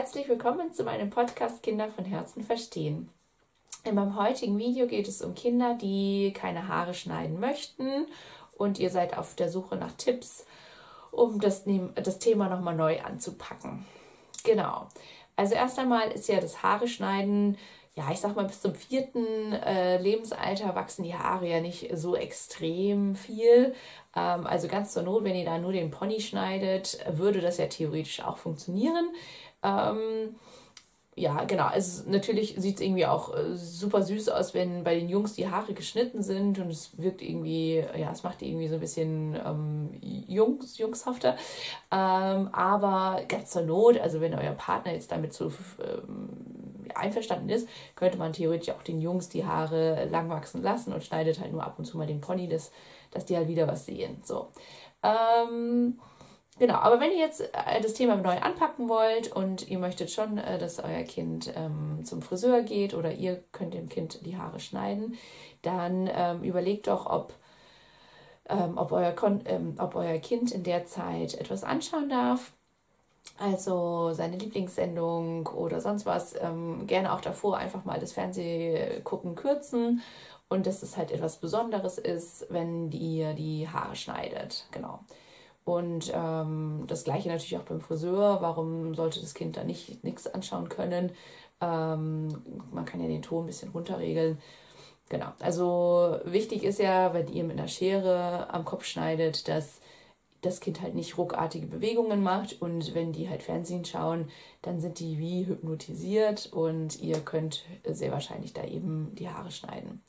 herzlich willkommen zu meinem Podcast Kinder von Herzen verstehen. In meinem heutigen Video geht es um Kinder, die keine Haare schneiden möchten und ihr seid auf der Suche nach Tipps, um das, das Thema nochmal neu anzupacken. Genau. Also erst einmal ist ja das Haare schneiden ja, ich sag mal, bis zum vierten äh, Lebensalter wachsen die Haare ja nicht so extrem viel. Ähm, also ganz zur Not, wenn ihr da nur den Pony schneidet, würde das ja theoretisch auch funktionieren. Ähm, ja, genau. Also natürlich sieht es irgendwie auch äh, super süß aus, wenn bei den Jungs die Haare geschnitten sind und es wirkt irgendwie, ja, es macht die irgendwie so ein bisschen ähm, Jungs, jungshafter. Ähm, aber ganz zur Not, also wenn euer Partner jetzt damit so ähm, einverstanden ist, könnte man theoretisch auch den Jungs die Haare lang wachsen lassen und schneidet halt nur ab und zu mal den Pony, dass, dass die halt wieder was sehen. So. Ähm, Genau, aber wenn ihr jetzt äh, das Thema neu anpacken wollt und ihr möchtet schon, äh, dass euer Kind ähm, zum Friseur geht oder ihr könnt dem Kind die Haare schneiden, dann ähm, überlegt doch, ob, ähm, ob, euer ähm, ob euer Kind in der Zeit etwas anschauen darf. Also seine Lieblingssendung oder sonst was. Ähm, gerne auch davor einfach mal das Fernsehgucken kürzen und dass es halt etwas Besonderes ist, wenn ihr die Haare schneidet. Genau. Und ähm, das gleiche natürlich auch beim Friseur. Warum sollte das Kind da nicht nichts anschauen können? Ähm, man kann ja den Ton ein bisschen runterregeln. Genau. Also wichtig ist ja, wenn ihr mit einer Schere am Kopf schneidet, dass das Kind halt nicht ruckartige Bewegungen macht und wenn die halt Fernsehen schauen, dann sind die wie hypnotisiert und ihr könnt sehr wahrscheinlich da eben die Haare schneiden.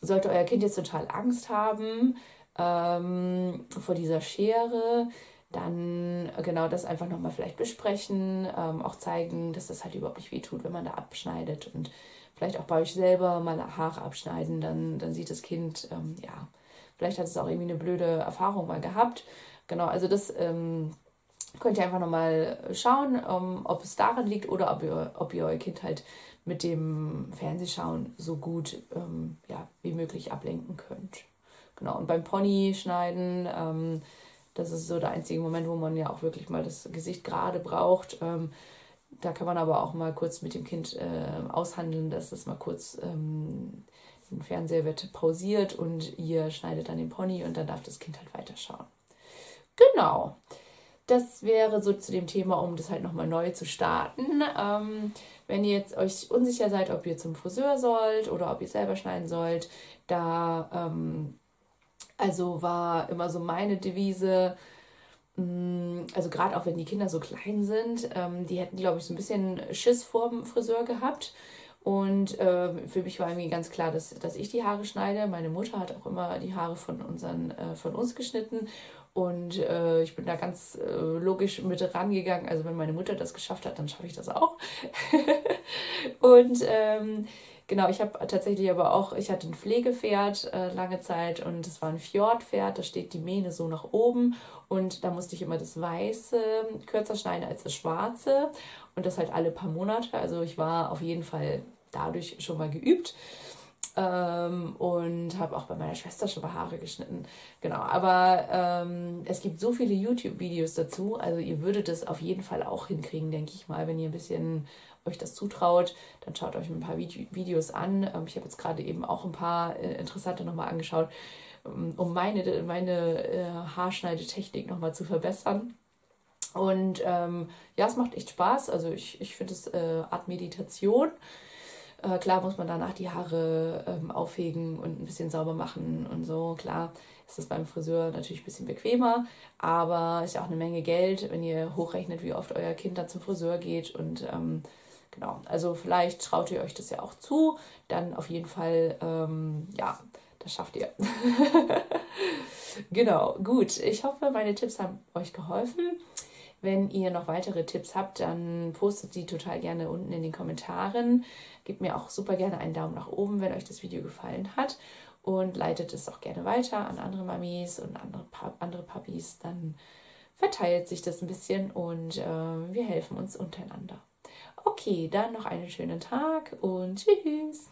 Sollte euer Kind jetzt total Angst haben, ähm, vor dieser Schere, dann genau das einfach nochmal vielleicht besprechen, ähm, auch zeigen, dass das halt überhaupt nicht weh tut, wenn man da abschneidet und vielleicht auch bei euch selber mal Haare abschneiden, dann, dann sieht das Kind, ähm, ja, vielleicht hat es auch irgendwie eine blöde Erfahrung mal gehabt. Genau, also das ähm, könnt ihr einfach nochmal schauen, um, ob es daran liegt oder ob ihr, ob ihr euer Kind halt mit dem Fernsehschauen so gut ähm, ja, wie möglich ablenken könnt. Genau, und beim Pony schneiden, ähm, das ist so der einzige Moment, wo man ja auch wirklich mal das Gesicht gerade braucht. Ähm, da kann man aber auch mal kurz mit dem Kind äh, aushandeln, dass es mal kurz ähm, den Fernseher wird pausiert und ihr schneidet dann den Pony und dann darf das Kind halt weiterschauen. Genau. Das wäre so zu dem Thema, um das halt nochmal neu zu starten. Ähm, wenn ihr jetzt euch unsicher seid, ob ihr zum Friseur sollt oder ob ihr selber schneiden sollt, da ähm, also war immer so meine Devise, mm, also gerade auch wenn die Kinder so klein sind, ähm, die hätten, glaube ich, so ein bisschen Schiss vor dem Friseur gehabt. Und äh, für mich war irgendwie ganz klar, dass, dass ich die Haare schneide. Meine Mutter hat auch immer die Haare von, unseren, äh, von uns geschnitten. Und äh, ich bin da ganz äh, logisch mit rangegangen. Also wenn meine Mutter das geschafft hat, dann schaffe ich das auch. und ähm, Genau, ich habe tatsächlich aber auch, ich hatte ein Pflegepferd äh, lange Zeit und es war ein Fjordpferd, da steht die Mähne so nach oben und da musste ich immer das Weiße kürzer schneiden als das Schwarze und das halt alle paar Monate. Also ich war auf jeden Fall dadurch schon mal geübt. Ähm, und habe auch bei meiner Schwester schon mal Haare geschnitten. Genau, aber ähm, es gibt so viele YouTube-Videos dazu, also ihr würdet es auf jeden Fall auch hinkriegen, denke ich mal, wenn ihr ein bisschen euch das zutraut, dann schaut euch ein paar Videos an. Ähm, ich habe jetzt gerade eben auch ein paar äh, interessante nochmal angeschaut, ähm, um meine, meine äh, Haarschneidetechnik nochmal zu verbessern. Und ähm, ja, es macht echt Spaß. Also ich, ich finde es äh, Art Meditation. Äh, klar muss man danach die Haare ähm, aufhegen und ein bisschen sauber machen und so. Klar ist das beim Friseur natürlich ein bisschen bequemer, aber ist ja auch eine Menge Geld, wenn ihr hochrechnet, wie oft euer Kind dann zum Friseur geht und ähm, Genau, also vielleicht traut ihr euch das ja auch zu, dann auf jeden Fall, ähm, ja, das schafft ihr. genau, gut. Ich hoffe, meine Tipps haben euch geholfen. Wenn ihr noch weitere Tipps habt, dann postet die total gerne unten in den Kommentaren. Gebt mir auch super gerne einen Daumen nach oben, wenn euch das Video gefallen hat. Und leitet es auch gerne weiter an andere Mamis und andere, andere Papis. Dann verteilt sich das ein bisschen und äh, wir helfen uns untereinander. Okay, dann noch einen schönen Tag und tschüss.